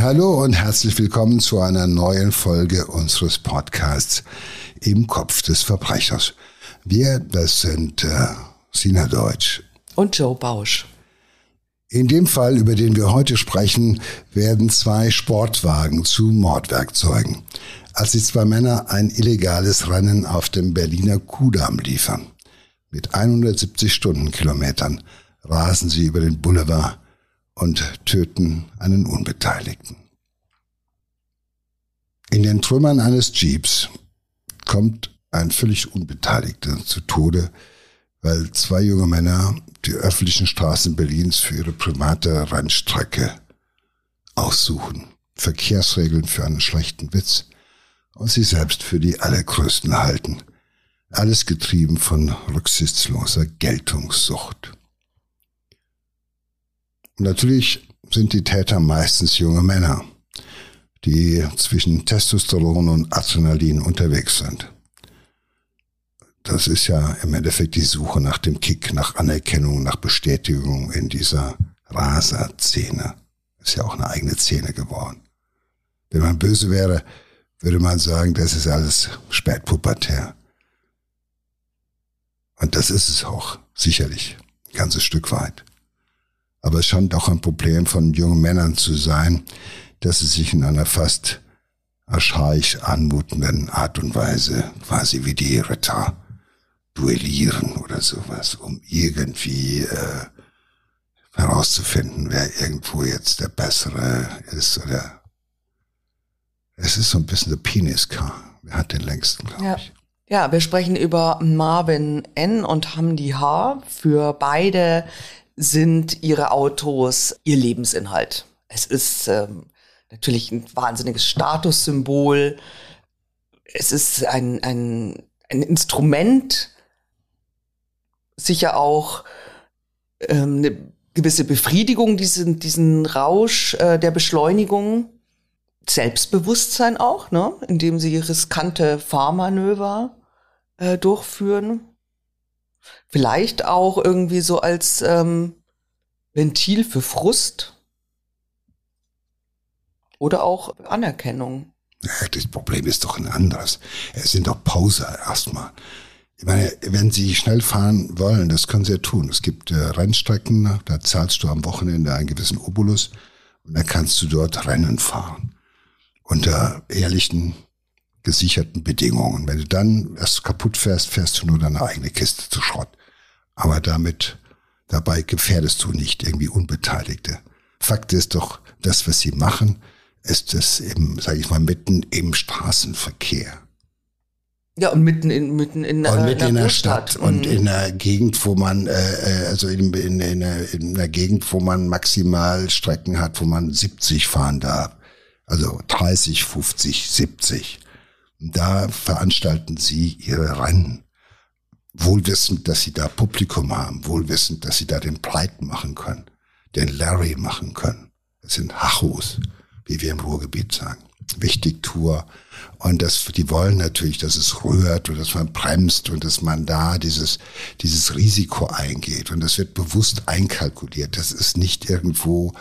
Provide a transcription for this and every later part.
Hallo und herzlich willkommen zu einer neuen Folge unseres Podcasts Im Kopf des Verbrechers. Wir, das sind äh, Sina Deutsch und Joe Bausch. In dem Fall, über den wir heute sprechen, werden zwei Sportwagen zu Mordwerkzeugen, als die zwei Männer ein illegales Rennen auf dem Berliner Kudamm liefern. Mit 170 Stundenkilometern rasen sie über den Boulevard und töten einen Unbeteiligten. In den Trümmern eines Jeeps kommt ein völlig Unbeteiligter zu Tode, weil zwei junge Männer die öffentlichen Straßen Berlins für ihre private Rennstrecke aussuchen. Verkehrsregeln für einen schlechten Witz und sie selbst für die allergrößten halten. Alles getrieben von rücksichtsloser Geltungssucht. Natürlich sind die Täter meistens junge Männer, die zwischen Testosteron und Adrenalin unterwegs sind. Das ist ja im Endeffekt die Suche nach dem Kick, nach Anerkennung, nach Bestätigung in dieser Raser-Szene. Ist ja auch eine eigene Szene geworden. Wenn man böse wäre, würde man sagen, das ist alles spätpubertär. Und das ist es auch, sicherlich, ein ganzes Stück weit. Aber es scheint auch ein Problem von jungen Männern zu sein, dass sie sich in einer fast archaisch anmutenden Art und Weise quasi wie die Ritter duellieren oder sowas, um irgendwie äh, herauszufinden, wer irgendwo jetzt der Bessere ist oder es ist so ein bisschen der Penis-Car. Wer hat den längsten, glaube ja. ich. Ja, wir sprechen über Marvin N. und Hamdi H. Für beide sind ihre Autos ihr Lebensinhalt. Es ist ähm, natürlich ein wahnsinniges Statussymbol. Es ist ein, ein, ein Instrument, sicher auch ähm, eine gewisse Befriedigung, diesen, diesen Rausch äh, der Beschleunigung. Selbstbewusstsein auch, ne? indem sie riskante Fahrmanöver äh, durchführen. Vielleicht auch irgendwie so als ähm, Ventil für Frust oder auch Anerkennung. Das Problem ist doch ein anderes. Es sind doch Poser erstmal. Ich meine, wenn Sie schnell fahren wollen, das können Sie ja tun. Es gibt äh, Rennstrecken, da zahlst du am Wochenende einen gewissen Obolus und dann kannst du dort Rennen fahren. Unter ehrlichen, gesicherten Bedingungen. Wenn du dann erst kaputt fährst, fährst du nur deine eigene Kiste zu Schrott. Aber damit, dabei gefährdest du nicht irgendwie Unbeteiligte. Fakt ist doch, das, was sie machen, ist es eben, sage ich mal, mitten im Straßenverkehr. Ja, und mitten in, mitten in, und äh, mitten in der Stadt. Stadt und in einer Gegend, wo man, äh, äh, also in, in, in, einer, in einer Gegend, wo man maximal Strecken hat, wo man 70 fahren darf. Also 30, 50, 70. Da veranstalten sie ihre Rennen. Wohlwissend, dass sie da Publikum haben, wohlwissend, dass sie da den Pleiten machen können, den Larry machen können. Das sind Hachos, wie wir im Ruhrgebiet sagen. Wichtig Tour. Und das, die wollen natürlich, dass es rührt und dass man bremst und dass man da dieses, dieses Risiko eingeht. Und das wird bewusst einkalkuliert. Das ist nicht irgendwo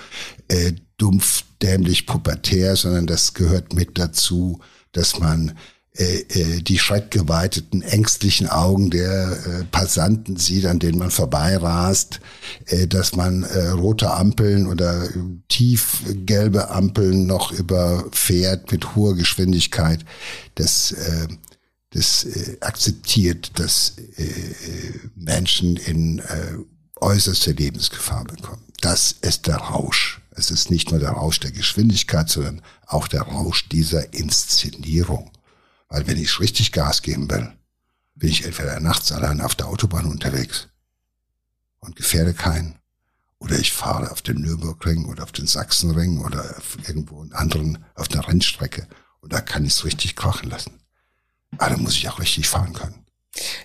äh, dumpf, dämlich, pubertär, sondern das gehört mit dazu, dass man äh, äh, die schreckgeweiteten, ängstlichen Augen der äh, Passanten sieht, an denen man vorbeirast, dass man rote Ampeln oder tiefgelbe Ampeln noch überfährt mit hoher Geschwindigkeit. Das, das akzeptiert, dass Menschen in äußerste Lebensgefahr bekommen. Das ist der Rausch. Es ist nicht nur der Rausch der Geschwindigkeit, sondern auch der Rausch dieser Inszenierung. Weil wenn ich richtig Gas geben will, bin ich entweder nachts allein auf der Autobahn unterwegs und gefährde keinen. Oder ich fahre auf den Nürburgring oder auf den Sachsenring oder irgendwo in anderen, auf einer Rennstrecke. Und da kann ich es richtig krachen lassen. Aber da muss ich auch richtig fahren können.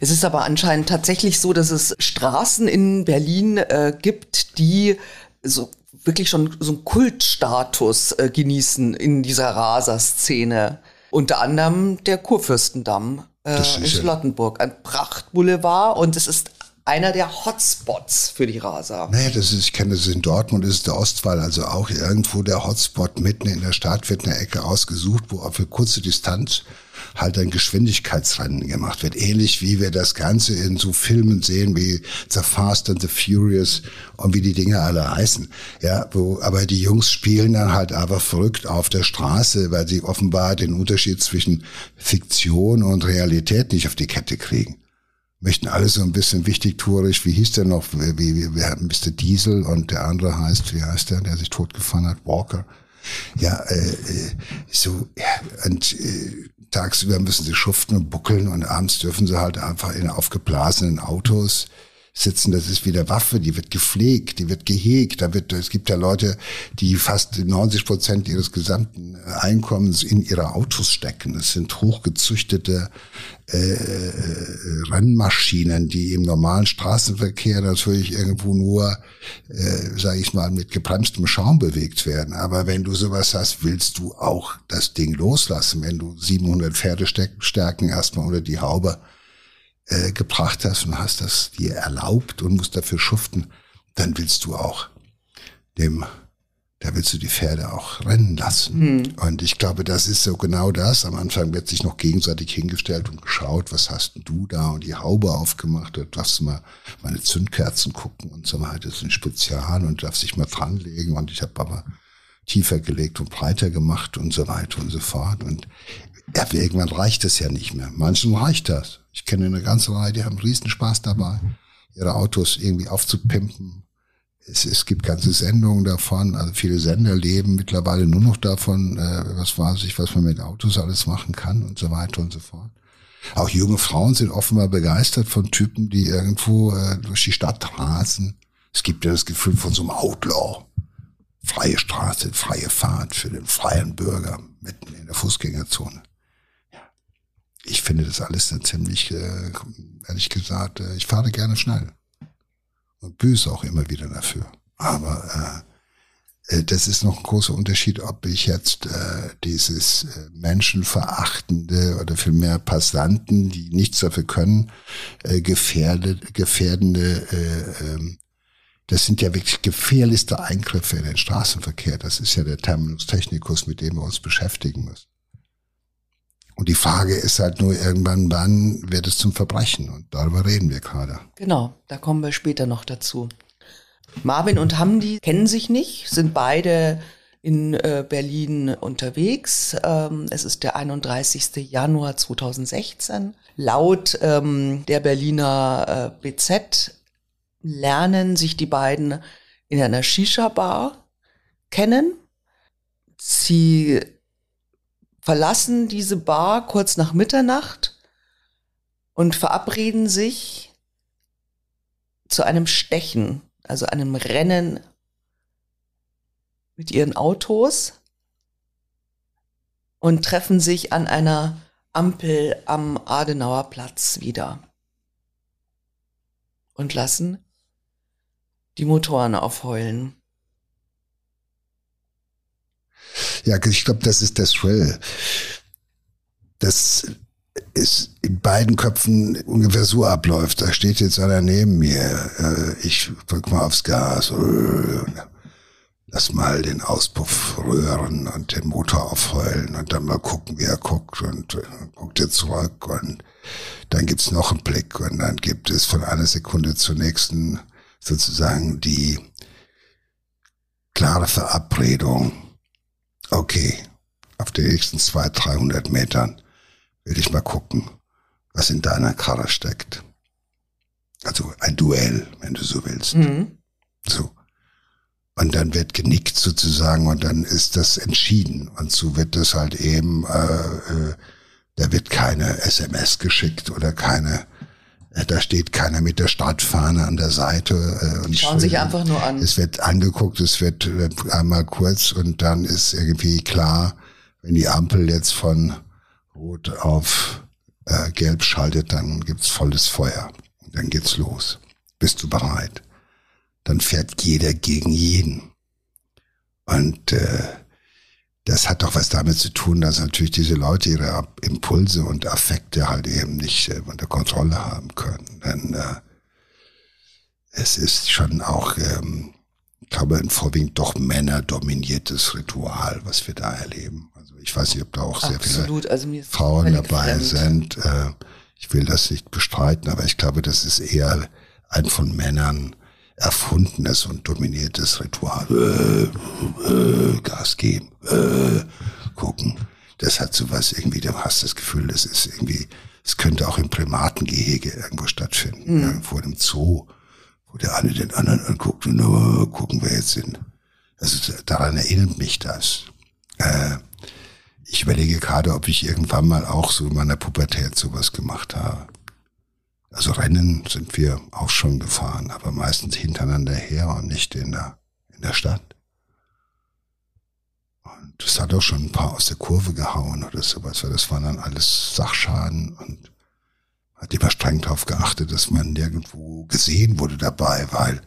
Es ist aber anscheinend tatsächlich so, dass es Straßen in Berlin äh, gibt, die so wirklich schon so einen Kultstatus äh, genießen in dieser Raser-Szene. Unter anderem der Kurfürstendamm äh, in Charlottenburg, ein Prachtboulevard und es ist einer der Hotspots für die Raser. Naja, das ist, ich kenne das in Dortmund, ist der Ostwall, also auch irgendwo der Hotspot mitten in der Stadt wird eine Ecke ausgesucht, wo auf eine kurze Distanz halt ein Geschwindigkeitsrennen gemacht wird. Ähnlich wie wir das Ganze in so Filmen sehen wie The Fast and the Furious und wie die Dinge alle heißen. Ja, wo, aber die Jungs spielen dann halt aber verrückt auf der Straße, weil sie offenbar den Unterschied zwischen Fiktion und Realität nicht auf die Kette kriegen möchten alle so ein bisschen wichtigtuerisch, wie hieß der noch, wie, wie, wir hatten Mr. Diesel und der andere heißt, wie heißt der, der sich totgefahren hat, Walker. Ja, äh, äh so, ja, und äh, tagsüber müssen sie schuften und buckeln und abends dürfen sie halt einfach in aufgeblasenen Autos sitzen, das ist wie der Waffe, die wird gepflegt, die wird gehegt. Da wird, es gibt ja Leute, die fast 90 Prozent ihres gesamten Einkommens in ihre Autos stecken. Das sind hochgezüchtete äh, äh, Rennmaschinen, die im normalen Straßenverkehr natürlich irgendwo nur, äh, sage ich mal, mit gebremstem Schaum bewegt werden. Aber wenn du sowas hast, willst du auch das Ding loslassen, wenn du 700 Pferdestärken erstmal unter die Haube äh, gebracht hast und hast das dir erlaubt und musst dafür schuften, dann willst du auch dem, da willst du die Pferde auch rennen lassen. Mhm. Und ich glaube, das ist so genau das. Am Anfang wird sich noch gegenseitig hingestellt und geschaut, was hast denn du da und die Haube aufgemacht und darfst du mal meine Zündkerzen gucken und so weiter. Das ist ein Spezial und darfst dich mal dranlegen und ich habe aber tiefer gelegt und breiter gemacht und so weiter und so fort. Und ja, irgendwann reicht es ja nicht mehr. Manchen reicht das. Ich kenne eine ganze Reihe, die haben riesen Spaß dabei, ihre Autos irgendwie aufzupimpen. Es, es gibt ganze Sendungen davon, also viele Sender leben mittlerweile nur noch davon, äh, was weiß ich, was man mit Autos alles machen kann und so weiter und so fort. Auch junge Frauen sind offenbar begeistert von Typen, die irgendwo äh, durch die Stadt rasen. Es gibt ja das Gefühl von so einem Outlaw. Freie Straße, freie Fahrt für den freien Bürger mitten in der Fußgängerzone ich finde das alles dann ziemlich, äh, ehrlich gesagt, äh, ich fahre gerne schnell und büße auch immer wieder dafür. Aber äh, äh, das ist noch ein großer Unterschied, ob ich jetzt äh, dieses äh, menschenverachtende oder vielmehr Passanten, die nichts dafür können, äh, gefährdet, gefährdende, äh, äh, das sind ja wirklich gefährlichste Eingriffe in den Straßenverkehr. Das ist ja der Terminus technicus, mit dem wir uns beschäftigen müssen. Und die Frage ist halt nur irgendwann, wann wird es zum Verbrechen? Und darüber reden wir gerade. Genau, da kommen wir später noch dazu. Marvin und Hamdi kennen sich nicht, sind beide in äh, Berlin unterwegs. Ähm, es ist der 31. Januar 2016. Laut ähm, der Berliner äh, BZ lernen sich die beiden in einer Shisha-Bar kennen. Sie verlassen diese Bar kurz nach Mitternacht und verabreden sich zu einem Stechen, also einem Rennen mit ihren Autos und treffen sich an einer Ampel am Adenauer Platz wieder und lassen die Motoren aufheulen. Ja, ich glaube, das ist das Thrill. Das ist in beiden Köpfen ungefähr so abläuft. Da steht jetzt einer neben mir. Äh, ich drück mal aufs Gas. Äh, lass mal den Auspuff rühren und den Motor aufheulen und dann mal gucken, wie er guckt und dann äh, guckt er zurück und dann gibt's noch einen Blick und dann gibt es von einer Sekunde zur nächsten sozusagen die klare Verabredung okay, auf den nächsten 200, 300 Metern will ich mal gucken, was in deiner Karre steckt. Also ein Duell, wenn du so willst. Mhm. So. Und dann wird genickt sozusagen und dann ist das entschieden. Und so wird das halt eben, äh, äh, da wird keine SMS geschickt oder keine da steht keiner mit der Stadtfahne an der Seite. Äh, und Schauen sich einfach nur an. Es wird angeguckt, es wird, wird einmal kurz und dann ist irgendwie klar, wenn die Ampel jetzt von rot auf äh, gelb schaltet, dann gibt's volles Feuer. Dann geht's los. Bist du bereit? Dann fährt jeder gegen jeden. Und äh, das hat doch was damit zu tun, dass natürlich diese Leute ihre Impulse und Affekte halt eben nicht äh, unter Kontrolle haben können. Denn äh, es ist schon auch, ähm, ich glaube, ein vorwiegend doch männerdominiertes Ritual, was wir da erleben. Also ich weiß nicht, ob da auch sehr Absolut. viele also Frauen dabei fremd. sind. Äh, ich will das nicht bestreiten, aber ich glaube, das ist eher ein von Männern erfundenes und dominiertes Ritual. Äh, äh, Gas geben. Hat sowas irgendwie, du hast das Gefühl, das ist irgendwie, es könnte auch im Primatengehege irgendwo stattfinden, mhm. irgendwo im Zoo, wo der eine den anderen anguckt und oh, gucken wir jetzt hin. Also daran erinnert mich das. Äh, ich überlege gerade, ob ich irgendwann mal auch so in meiner Pubertät sowas gemacht habe. Also Rennen sind wir auch schon gefahren, aber meistens hintereinander her und nicht in der, in der Stadt. Und das hat auch schon ein paar aus der Kurve gehauen oder sowas, weil das waren dann alles Sachschaden und hat immer streng darauf geachtet, dass man nirgendwo gesehen wurde dabei, weil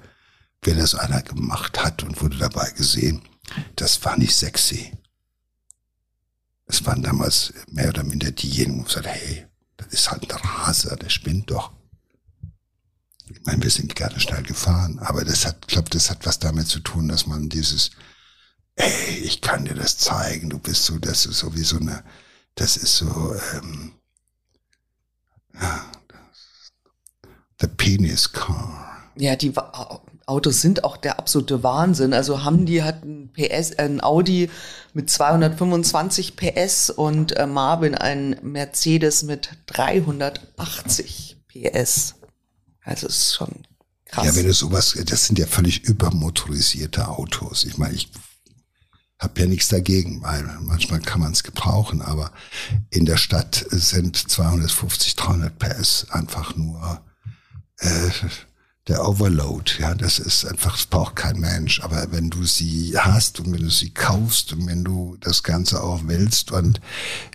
wenn das einer gemacht hat und wurde dabei gesehen, das war nicht sexy. Es waren damals mehr oder minder diejenigen, die gesagt hey, das ist halt ein Raser, der spinnt doch. Ich meine, wir sind gerne schnell gefahren, aber das hat, glaube, das hat was damit zu tun, dass man dieses, ey, ich kann dir das zeigen, du bist so, das ist so wie so eine, das ist so, ähm, ja, the penis car. Ja, die Autos sind auch der absolute Wahnsinn. Also haben die hat ein PS, ein Audi mit 225 PS und äh, Marvin ein Mercedes mit 380 PS. Also es ist schon krass. Ja, wenn du sowas, das sind ja völlig übermotorisierte Autos. Ich meine, ich habe ja nichts dagegen, weil manchmal kann man es gebrauchen, aber in der Stadt sind 250, 300 PS einfach nur äh, der Overload, ja, das ist einfach, das braucht kein Mensch. Aber wenn du sie hast und wenn du sie kaufst und wenn du das Ganze auch willst und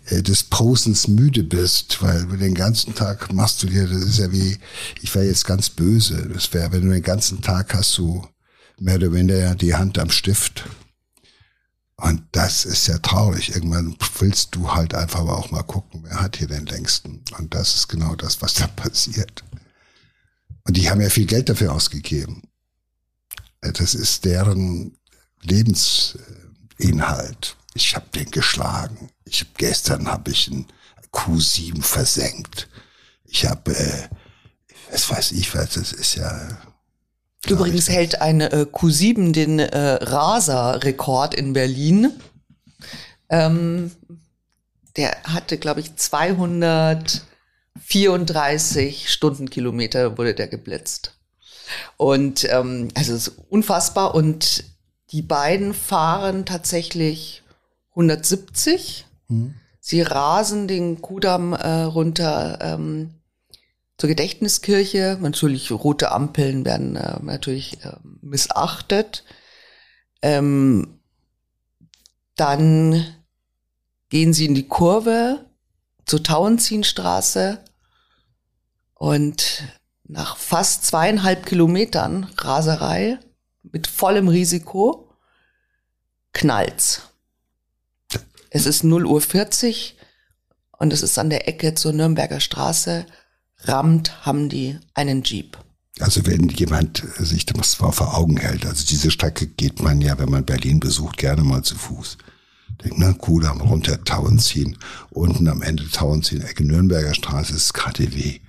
äh, des Posens müde bist, weil du den ganzen Tag machst du dir, das ist ja wie, ich wäre jetzt ganz böse, das wäre, wenn du den ganzen Tag hast du mehr oder weniger die Hand am Stift. Und das ist ja traurig. Irgendwann willst du halt einfach auch mal gucken, wer hat hier den längsten. Und das ist genau das, was da passiert. Und die haben ja viel Geld dafür ausgegeben. Das ist deren Lebensinhalt. Ich habe den geschlagen. Ich hab, gestern habe ich einen Q7 versenkt. Ich habe, äh, was weiß ich was, das ist ja. Übrigens hält eine äh, Q7 den äh, Raser-Rekord in Berlin. Ähm, der hatte, glaube ich, 200 34 Stundenkilometer wurde der geblitzt. Und ähm, also es ist unfassbar. Und die beiden fahren tatsächlich 170. Mhm. Sie rasen den Kudamm äh, runter ähm, zur Gedächtniskirche. Natürlich rote Ampeln werden äh, natürlich äh, missachtet. Ähm, dann gehen sie in die Kurve zur Tauentzienstraße und nach fast zweieinhalb Kilometern Raserei mit vollem Risiko knallt's. Es ist 0 Uhr 40 und es ist an der Ecke zur Nürnberger Straße. Rammt haben die einen Jeep. Also wenn jemand sich das mal vor Augen hält, also diese Strecke geht man ja, wenn man Berlin besucht, gerne mal zu Fuß. Denkt, ne, Kudamm runter, Tauenziehen, unten am Ende Tauenziehen, Ecke Nürnberger Straße ist KTW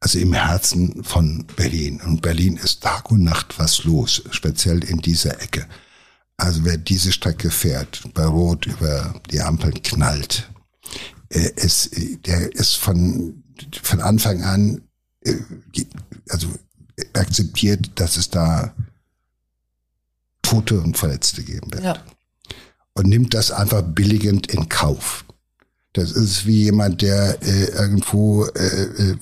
also im Herzen von Berlin. Und Berlin ist Tag und Nacht was los, speziell in dieser Ecke. Also wer diese Strecke fährt, bei Rot über die Ampel knallt, äh, ist, der ist von, von Anfang an, äh, also akzeptiert, dass es da Tote und Verletzte geben wird. Ja. Und nimmt das einfach billigend in Kauf. Das ist wie jemand, der äh, irgendwo äh, äh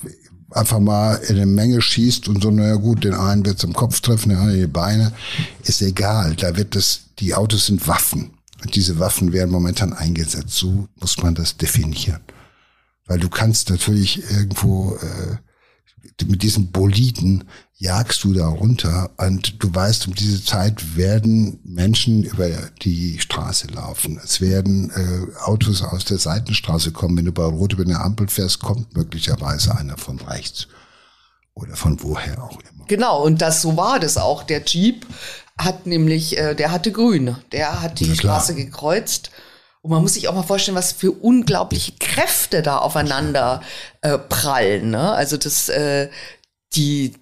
einfach mal in eine Menge schießt und so, naja gut, den einen wird es im Kopf treffen, den anderen die Beine, ist egal. Da wird das, die Autos sind Waffen. Und diese Waffen werden momentan eingesetzt. So muss man das definieren. Weil du kannst natürlich irgendwo äh, mit diesen Boliden jagst du da runter und du weißt, um diese Zeit werden Menschen über die Straße laufen. Es werden äh, Autos aus der Seitenstraße kommen. Wenn du bei Rot über eine Ampel fährst, kommt möglicherweise einer von rechts oder von woher auch immer. Genau, und das so war das auch. Der Jeep hat nämlich, äh, der hatte grün, der hat die Straße gekreuzt. Und man muss sich auch mal vorstellen, was für unglaubliche Kräfte da aufeinander äh, prallen. Ne? Also das, äh, die,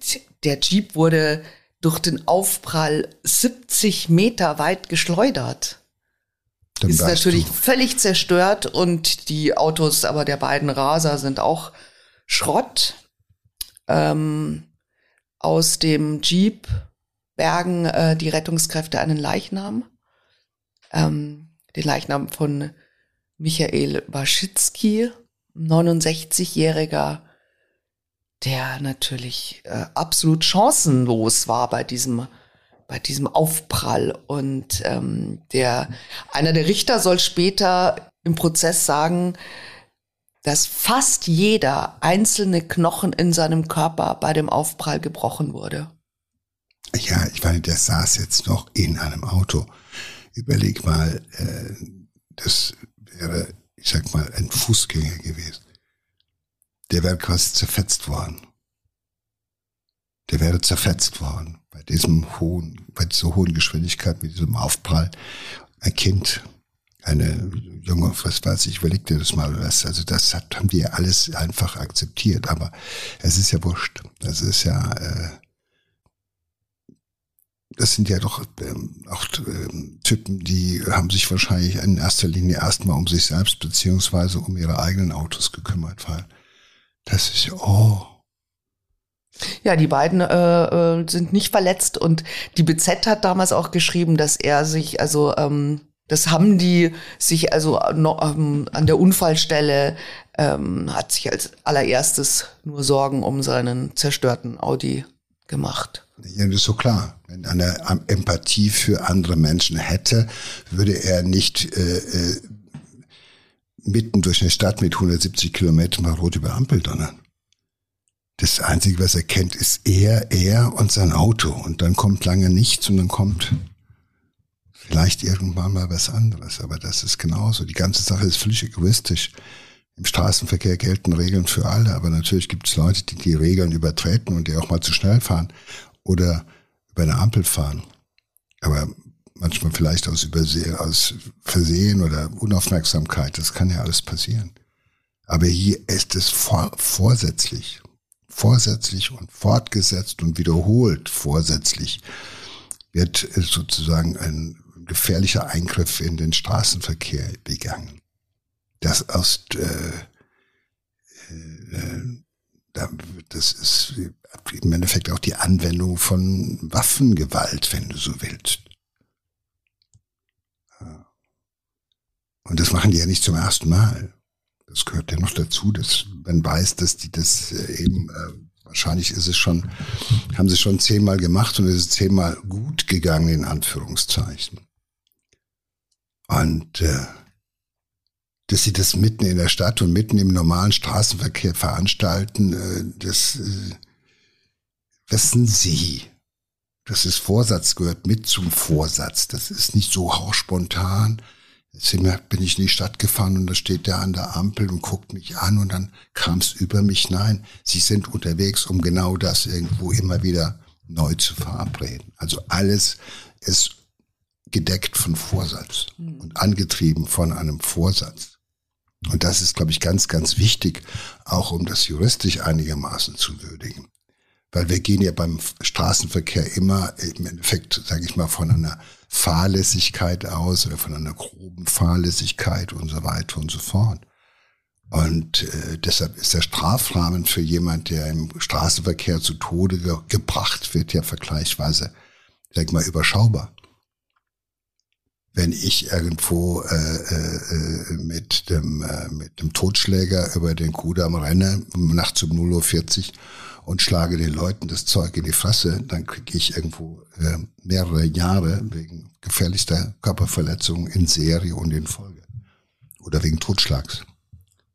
der Jeep wurde durch den Aufprall 70 Meter weit geschleudert. Dann ist natürlich du. völlig zerstört und die Autos aber der beiden Raser sind auch Schrott. Ähm, aus dem Jeep bergen äh, die Rettungskräfte einen Leichnam. Ähm, den Leichnam von Michael Waschitzki, 69-jähriger, der natürlich äh, absolut chancenlos war bei diesem bei diesem Aufprall und ähm, der einer der Richter soll später im Prozess sagen, dass fast jeder einzelne Knochen in seinem Körper bei dem Aufprall gebrochen wurde. Ja, ich meine, der saß jetzt noch in einem Auto. Überleg mal, äh, das wäre, ich sag mal, ein Fußgänger gewesen. Der wäre quasi zerfetzt worden. Der wäre zerfetzt worden bei diesem hohen, bei dieser hohen Geschwindigkeit, mit diesem Aufprall. Ein Kind, eine junge, was weiß ich, überleg dir das mal was. Also das hat, haben die alles einfach akzeptiert. Aber es ist ja wurscht. Das ist ja, äh, das sind ja doch ähm, auch ähm, Typen, die haben sich wahrscheinlich in erster Linie erstmal um sich selbst beziehungsweise um ihre eigenen Autos gekümmert, weil das ist oh. Ja, die beiden äh, äh sind nicht verletzt und die BZ hat damals auch geschrieben, dass er sich, also ähm, das haben die sich also noch, ähm, an der Unfallstelle ähm, hat sich als allererstes nur Sorgen um seinen zerstörten Audi gemacht. Ja, das ist so klar. Wenn er Empathie für andere Menschen hätte, würde er nicht äh, äh, mitten durch eine Stadt mit 170 Kilometern mal rot über Ampel donnern. Das Einzige, was er kennt, ist er, er und sein Auto. Und dann kommt lange nichts und dann kommt vielleicht irgendwann mal was anderes. Aber das ist genauso. Die ganze Sache ist völlig egoistisch. Im Straßenverkehr gelten Regeln für alle, aber natürlich gibt es Leute, die die Regeln übertreten und die auch mal zu schnell fahren oder über eine Ampel fahren. Aber manchmal vielleicht aus Übersehen, aus Versehen oder Unaufmerksamkeit, das kann ja alles passieren. Aber hier ist es vor, vorsätzlich, vorsätzlich und fortgesetzt und wiederholt vorsätzlich wird sozusagen ein gefährlicher Eingriff in den Straßenverkehr begangen das aus äh, äh, das ist im Endeffekt auch die Anwendung von Waffengewalt, wenn du so willst. Und das machen die ja nicht zum ersten Mal. Das gehört ja noch dazu, dass man weiß, dass die das äh, eben, äh, wahrscheinlich ist es schon, haben sie schon zehnmal gemacht und es ist zehnmal gut gegangen, in Anführungszeichen. Und äh, dass sie das mitten in der Stadt und mitten im normalen Straßenverkehr veranstalten, äh, das äh, wissen sie. Das ist Vorsatz, gehört mit zum Vorsatz. Das ist nicht so hauchspontan. Jetzt bin ich in die Stadt gefahren und da steht der an der Ampel und guckt mich an und dann kam es über mich. Nein, sie sind unterwegs, um genau das irgendwo immer wieder neu zu verabreden. Also alles ist gedeckt von Vorsatz und angetrieben von einem Vorsatz. Und das ist, glaube ich, ganz, ganz wichtig, auch um das juristisch einigermaßen zu würdigen. Weil wir gehen ja beim Straßenverkehr immer im Endeffekt, sage ich mal, von einer Fahrlässigkeit aus oder von einer groben Fahrlässigkeit und so weiter und so fort. Und äh, deshalb ist der Strafrahmen für jemand, der im Straßenverkehr zu Tode ge gebracht wird, ja vergleichsweise, sag ich mal, überschaubar wenn ich irgendwo äh, äh, mit dem äh, mit dem Totschläger über den Kudamm renne, nachts um 0.40 Uhr und schlage den Leuten das Zeug in die Fresse, dann kriege ich irgendwo äh, mehrere Jahre wegen gefährlichster Körperverletzung in Serie und in Folge. Oder wegen Totschlags.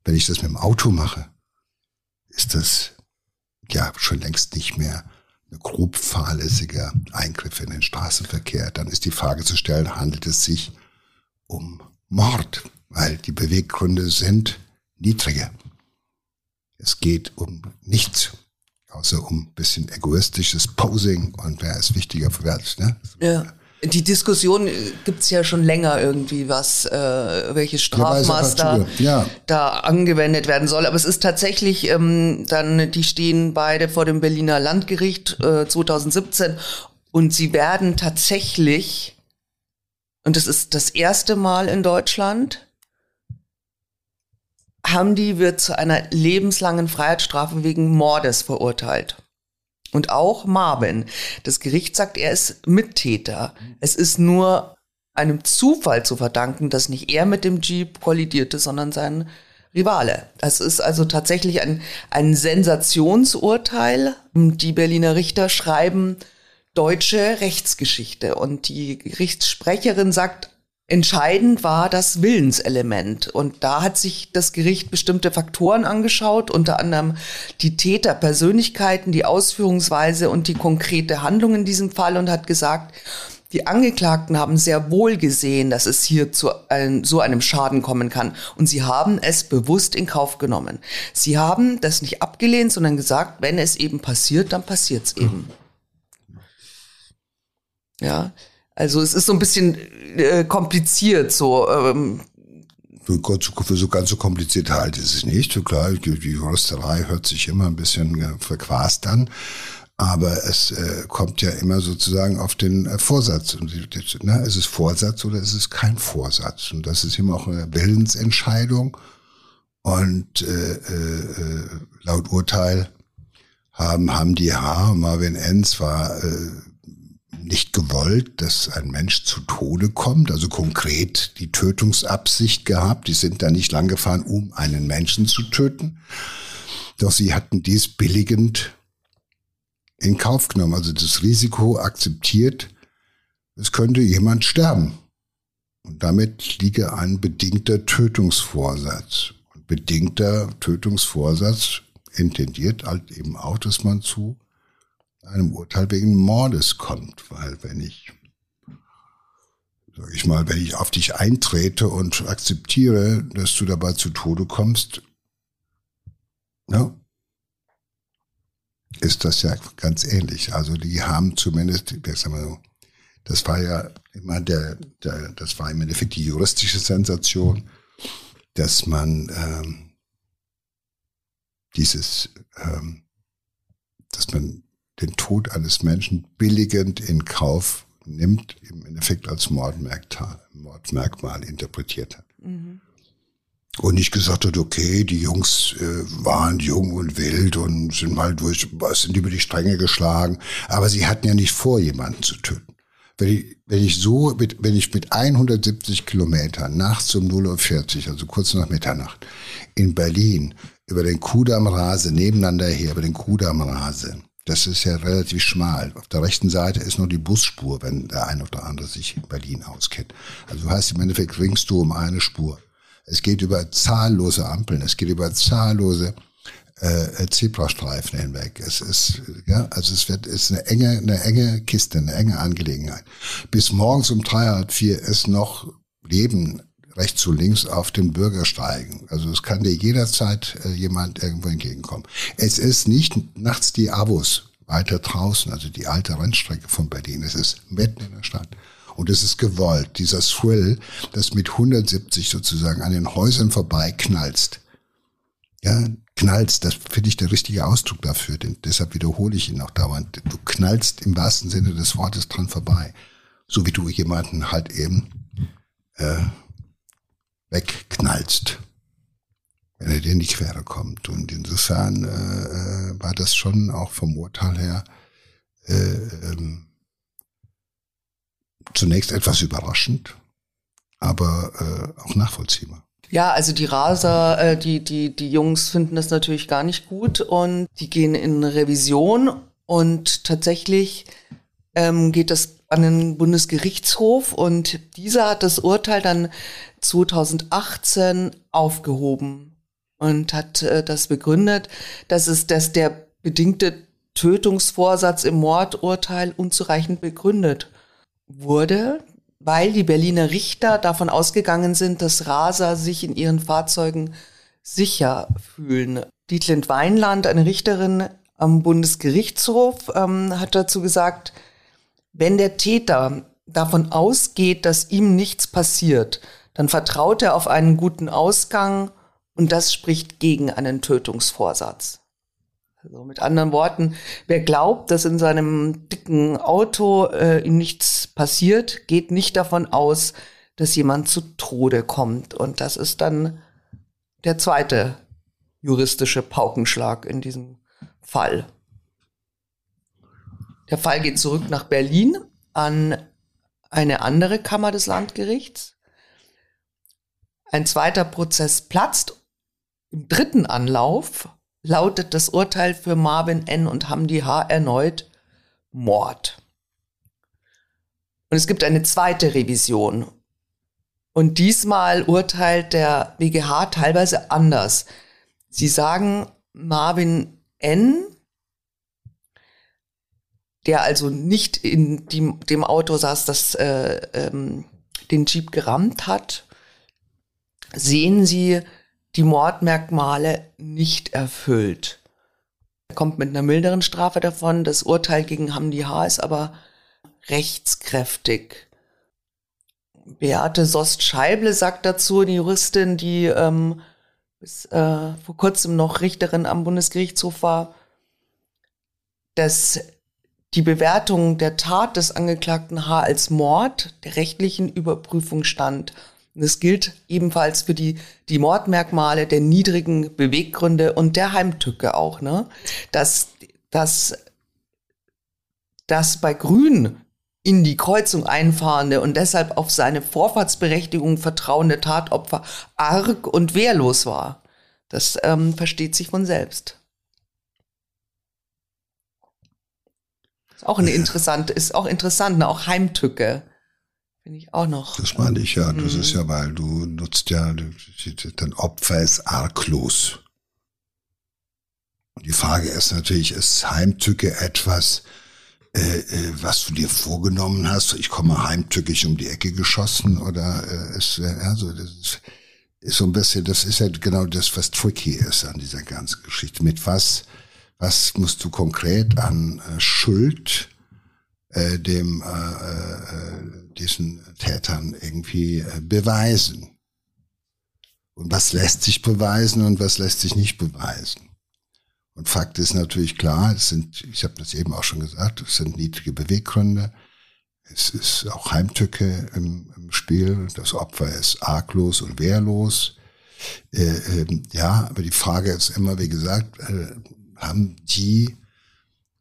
Wenn ich das mit dem Auto mache, ist das ja schon längst nicht mehr grob fahrlässige Eingriff in den Straßenverkehr, dann ist die Frage zu stellen, handelt es sich um Mord, weil die Beweggründe sind niedriger. Es geht um nichts. außer um ein bisschen egoistisches Posing und wer ist wichtiger für wer, ne? Ja. Die Diskussion äh, gibt's ja schon länger irgendwie, was äh, welches Strafmaß da, ja. da angewendet werden soll. Aber es ist tatsächlich ähm, dann, die stehen beide vor dem Berliner Landgericht äh, 2017 und sie werden tatsächlich, und das ist das erste Mal in Deutschland, Hamdi wird zu einer lebenslangen Freiheitsstrafe wegen Mordes verurteilt. Und auch Marvin. Das Gericht sagt, er ist Mittäter. Es ist nur einem Zufall zu verdanken, dass nicht er mit dem Jeep kollidierte, sondern sein Rivale. Das ist also tatsächlich ein, ein Sensationsurteil. Die Berliner Richter schreiben deutsche Rechtsgeschichte und die Gerichtssprecherin sagt, Entscheidend war das Willenselement. Und da hat sich das Gericht bestimmte Faktoren angeschaut, unter anderem die Täterpersönlichkeiten, die Ausführungsweise und die konkrete Handlung in diesem Fall und hat gesagt, die Angeklagten haben sehr wohl gesehen, dass es hier zu ein, so einem Schaden kommen kann. Und sie haben es bewusst in Kauf genommen. Sie haben das nicht abgelehnt, sondern gesagt, wenn es eben passiert, dann passiert es eben. Ja, also es ist so ein bisschen äh, kompliziert so. Ähm. Für, für so ganz so kompliziert halte ich es nicht. Klar, die, Juristerei hört sich immer ein bisschen äh, verquast an. Aber es äh, kommt ja immer sozusagen auf den äh, Vorsatz. Ne, ist es Vorsatz oder ist es kein Vorsatz? Und das ist immer auch eine Willensentscheidung. Und äh, äh, laut Urteil haben, haben die H. Marvin N. zwar äh, nicht gewollt, dass ein Mensch zu Tode kommt, also konkret die Tötungsabsicht gehabt. Die sind da nicht lang gefahren, um einen Menschen zu töten. Doch sie hatten dies billigend in Kauf genommen, also das Risiko akzeptiert, es könnte jemand sterben. Und damit liege ein bedingter Tötungsvorsatz. Und bedingter Tötungsvorsatz intendiert halt eben auch, dass man zu einem Urteil wegen Mordes kommt, weil wenn ich, sag ich mal, wenn ich auf dich eintrete und akzeptiere, dass du dabei zu Tode kommst, ja, ist das ja ganz ähnlich. Also die haben zumindest, ich sag mal so, das war ja immer der, der, das war im Endeffekt die juristische Sensation, dass man ähm, dieses, ähm, dass man den Tod eines Menschen billigend in Kauf nimmt, im Endeffekt als Mordmerkmal interpretiert hat. Mhm. Und nicht gesagt hat, okay, die Jungs äh, waren jung und wild und sind mal durch, sind über die Stränge geschlagen, aber sie hatten ja nicht vor, jemanden zu töten. Wenn ich, wenn ich so, mit, wenn ich mit 170 Kilometern nachts um 0.40 Uhr, also kurz nach Mitternacht, in Berlin über den Kudamm rase, nebeneinander her, über den Kudamm rase, das ist ja relativ schmal. Auf der rechten Seite ist nur die Busspur, wenn der ein oder andere sich in Berlin auskennt. Also du hast im Endeffekt ringst du um eine Spur. Es geht über zahllose Ampeln, es geht über zahllose äh, Zebrastreifen hinweg. Es ist, ja, also es wird, ist eine enge, eine enge Kiste, eine enge Angelegenheit. Bis morgens um drei, vier ist noch Leben rechts zu links auf den Bürgersteigen. Also es kann dir jederzeit äh, jemand irgendwo entgegenkommen. Es ist nicht nachts die Abos weiter draußen, also die alte Rennstrecke von Berlin. Es ist mitten in der Stadt. Und es ist gewollt, dieser Thrill, das mit 170 sozusagen an den Häusern vorbei knallst. Ja, knallst, das finde ich der richtige Ausdruck dafür, denn deshalb wiederhole ich ihn auch dauernd. Du knallst im wahrsten Sinne des Wortes dran vorbei. So wie du jemanden halt eben äh, wegknallst, wenn er dir in die Quere kommt. Und insofern äh, äh, war das schon auch vom Urteil her äh, ähm, zunächst etwas überraschend, aber äh, auch nachvollziehbar. Ja, also die Raser, äh, die, die, die Jungs finden das natürlich gar nicht gut und die gehen in Revision und tatsächlich ähm, geht das an den Bundesgerichtshof und dieser hat das Urteil dann 2018 aufgehoben und hat äh, das begründet, dass es, dass der bedingte Tötungsvorsatz im Mordurteil unzureichend begründet wurde, weil die Berliner Richter davon ausgegangen sind, dass Raser sich in ihren Fahrzeugen sicher fühlen. Dietlind Weinland, eine Richterin am Bundesgerichtshof ähm, hat dazu gesagt, wenn der Täter davon ausgeht, dass ihm nichts passiert, dann vertraut er auf einen guten Ausgang und das spricht gegen einen Tötungsvorsatz. Also mit anderen Worten, wer glaubt, dass in seinem dicken Auto äh, ihm nichts passiert, geht nicht davon aus, dass jemand zu Tode kommt. Und das ist dann der zweite juristische Paukenschlag in diesem Fall. Der Fall geht zurück nach Berlin an eine andere Kammer des Landgerichts. Ein zweiter Prozess platzt. Im dritten Anlauf lautet das Urteil für Marvin N. und Hamdi H. erneut Mord. Und es gibt eine zweite Revision. Und diesmal urteilt der BGH teilweise anders. Sie sagen, Marvin N der also nicht in die, dem Auto saß, das äh, ähm, den Jeep gerammt hat, sehen Sie die Mordmerkmale nicht erfüllt. Er kommt mit einer milderen Strafe davon. Das Urteil gegen Hamdi H. ist aber rechtskräftig. Beate Sost-Scheible sagt dazu, die Juristin, die ähm, bis äh, vor kurzem noch Richterin am Bundesgerichtshof war, dass die Bewertung der Tat des Angeklagten H. als Mord der rechtlichen Überprüfung stand. Und es gilt ebenfalls für die, die Mordmerkmale der niedrigen Beweggründe und der Heimtücke auch, ne? Dass, dass, dass bei Grün in die Kreuzung einfahrende und deshalb auf seine Vorfahrtsberechtigung vertrauende Tatopfer arg und wehrlos war. Das ähm, versteht sich von selbst. Ist auch eine interessante, ist auch interessant, ne? auch Heimtücke. Finde ich auch noch. Das meine ich ja. Das ist mhm. ja, weil du nutzt ja, dein Opfer ist arglos. Und die Frage ist natürlich, ist Heimtücke etwas, äh, äh, was du dir vorgenommen hast? Ich komme heimtückisch um die Ecke geschossen oder äh, ist, also das ist, ist so ein bisschen, das ist ja genau das, was tricky ist an dieser ganzen Geschichte. Mit was was musst du konkret an äh, Schuld äh, dem äh, äh, diesen Tätern irgendwie äh, beweisen? Und was lässt sich beweisen und was lässt sich nicht beweisen? Und Fakt ist natürlich klar, es sind, ich habe das eben auch schon gesagt, es sind niedrige Beweggründe. Es ist auch Heimtücke im, im Spiel. Das Opfer ist arglos und wehrlos. Äh, äh, ja, aber die Frage ist immer, wie gesagt, äh, haben die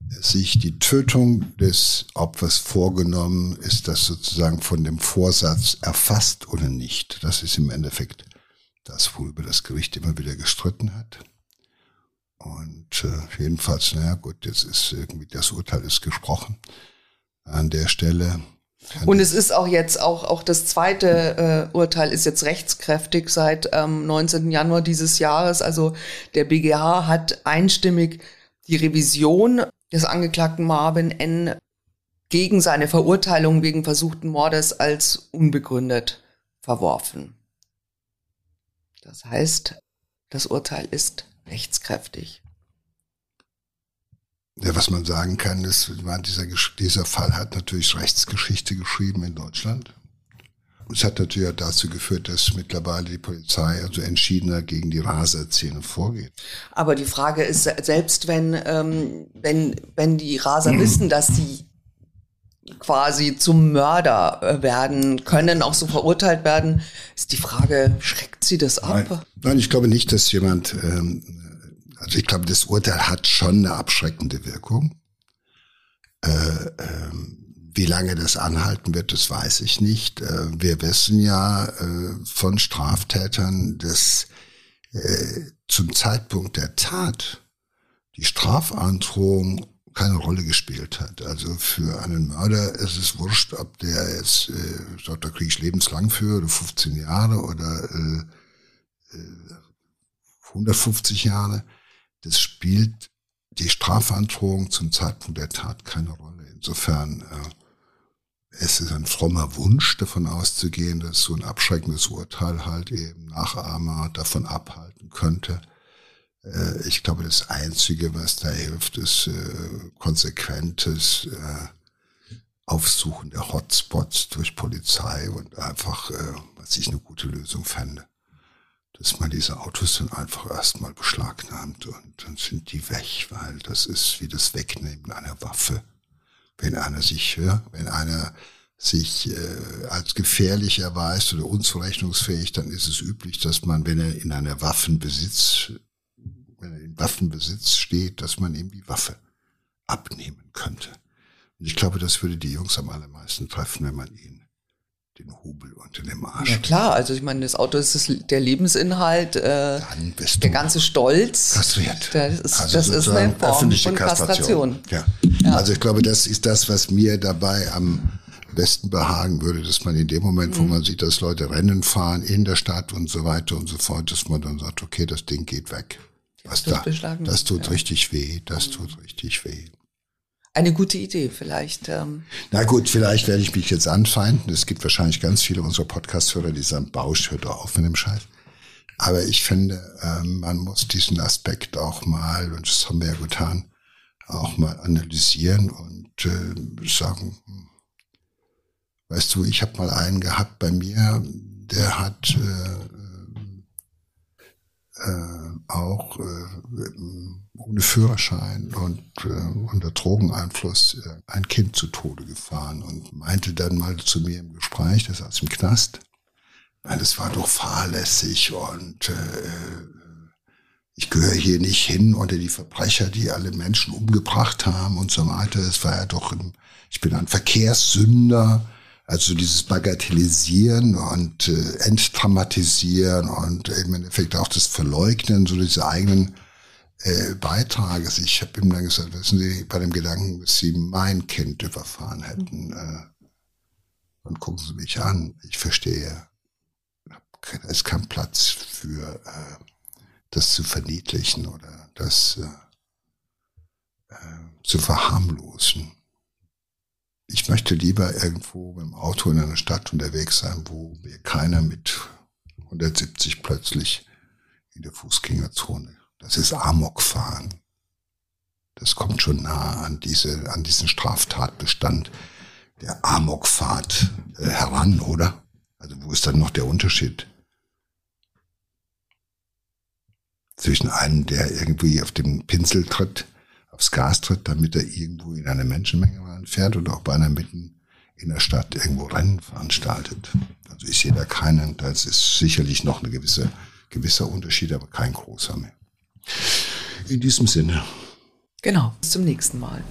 sich die Tötung des Opfers vorgenommen, ist das sozusagen von dem Vorsatz erfasst oder nicht? Das ist im Endeffekt das, worüber das Gericht immer wieder gestritten hat. Und äh, jedenfalls, naja gut, jetzt ist irgendwie das Urteil ist gesprochen. An der Stelle und es ist auch jetzt auch, auch das zweite äh, Urteil ist jetzt rechtskräftig seit ähm, 19. Januar dieses Jahres. Also der BGH hat einstimmig die Revision des Angeklagten Marvin N. gegen seine Verurteilung wegen versuchten Mordes als unbegründet verworfen. Das heißt, das Urteil ist rechtskräftig. Ja, was man sagen kann, ist, dieser, dieser Fall hat natürlich Rechtsgeschichte geschrieben in Deutschland. Es hat natürlich dazu geführt, dass mittlerweile die Polizei also entschiedener gegen die Raserszene vorgeht. Aber die Frage ist, selbst wenn, ähm, wenn, wenn die Raser wissen, dass sie quasi zum Mörder äh, werden können, auch so verurteilt werden, ist die Frage, schreckt sie das ab? Nein, Nein ich glaube nicht, dass jemand ähm, also ich glaube, das Urteil hat schon eine abschreckende Wirkung. Äh, äh, wie lange das anhalten wird, das weiß ich nicht. Äh, wir wissen ja äh, von Straftätern, dass äh, zum Zeitpunkt der Tat die Strafandrohung keine Rolle gespielt hat. Also für einen Mörder ist es wurscht, ob der jetzt, äh, sagt, da kriege ich lebenslang für oder 15 Jahre oder äh, 150 Jahre das spielt die Strafandrohung zum Zeitpunkt der Tat keine Rolle. Insofern äh, es ist ein frommer Wunsch, davon auszugehen, dass so ein abschreckendes Urteil halt eben Nachahmer davon abhalten könnte, Äh, ich glaube, das Einzige, was da hilft, ist äh, konsequentes äh, Aufsuchen der Hotspots durch Polizei und einfach, äh, was ich eine gute Lösung fände, dass man diese Autos dann einfach erstmal beschlagnahmt und dann sind die weg, weil das ist wie das Wegnehmen einer Waffe. Wenn einer sich, ja, wenn einer sich äh, als gefährlich erweist oder unzurechnungsfähig, dann ist es üblich, dass man, wenn er in einer Waffenbesitz, wenn er in Waffenbesitz steht, dass man ihm die Waffe abnehmen könnte. Und ich glaube, das würde die Jungs am allermeisten treffen, wenn man ihnen den Hubel unter dem Arsch. Ja klar, also ich meine, das Auto ist das, der Lebensinhalt, äh, der ganze Stolz. Kastriert. Das ist, also das ist eine Form von Kastration. Kastration. Ja. ja. Also ich glaube, das ist das, was mir dabei am besten behagen würde, dass man in dem Moment, wo mhm. man sieht, dass Leute Rennen fahren in der Stadt und so weiter und so fort, dass man dann sagt, okay, das Ding geht weg. Was das da, das tut ja. richtig weh, das tut richtig weh. Eine gute Idee vielleicht. Ähm. Na gut, vielleicht werde ich mich jetzt anfeinden. Es gibt wahrscheinlich ganz viele unserer Podcast-Hörer, die sagen, Bausch, hört auf mit dem Scheiß. Aber ich finde, ähm, man muss diesen Aspekt auch mal, und das haben wir ja getan, auch mal analysieren und äh, sagen, Weißt du, ich habe mal einen gehabt bei mir, der hat äh, äh, auch äh, ohne Führerschein und äh, unter Drogeneinfluss äh, ein Kind zu Tode gefahren und meinte dann mal zu mir im Gespräch, das aus dem Knast, weil es war doch fahrlässig und äh, ich gehöre hier nicht hin unter die Verbrecher, die alle Menschen umgebracht haben und so weiter. Es war ja doch, ein, ich bin ein Verkehrssünder also dieses Bagatellisieren und äh, Entdramatisieren und im Endeffekt auch das Verleugnen so diese eigenen äh, Beitrages. Ich habe ihm dann gesagt, wissen Sie, bei dem Gedanken, dass Sie mein Kind überfahren hätten, äh, und gucken Sie mich an, ich verstehe, da ist kein Platz für äh, das zu verniedlichen oder das äh, äh, zu verharmlosen ich möchte lieber irgendwo mit dem Auto in einer Stadt unterwegs sein, wo mir keiner mit 170 plötzlich in der Fußgängerzone. Das ist Amokfahren. Das kommt schon nah an diese, an diesen Straftatbestand der Amokfahrt äh, heran, oder? Also wo ist dann noch der Unterschied? Zwischen einem, der irgendwie auf den Pinsel tritt aufs Gas tritt, damit er irgendwo in einer Menschenmenge fährt oder auch beinahe mitten in der Stadt irgendwo Rennen veranstaltet. Also ich sehe da keinen, das ist sicherlich noch ein gewisse, gewisser Unterschied, aber kein großer mehr. In diesem Sinne. Genau, bis zum nächsten Mal.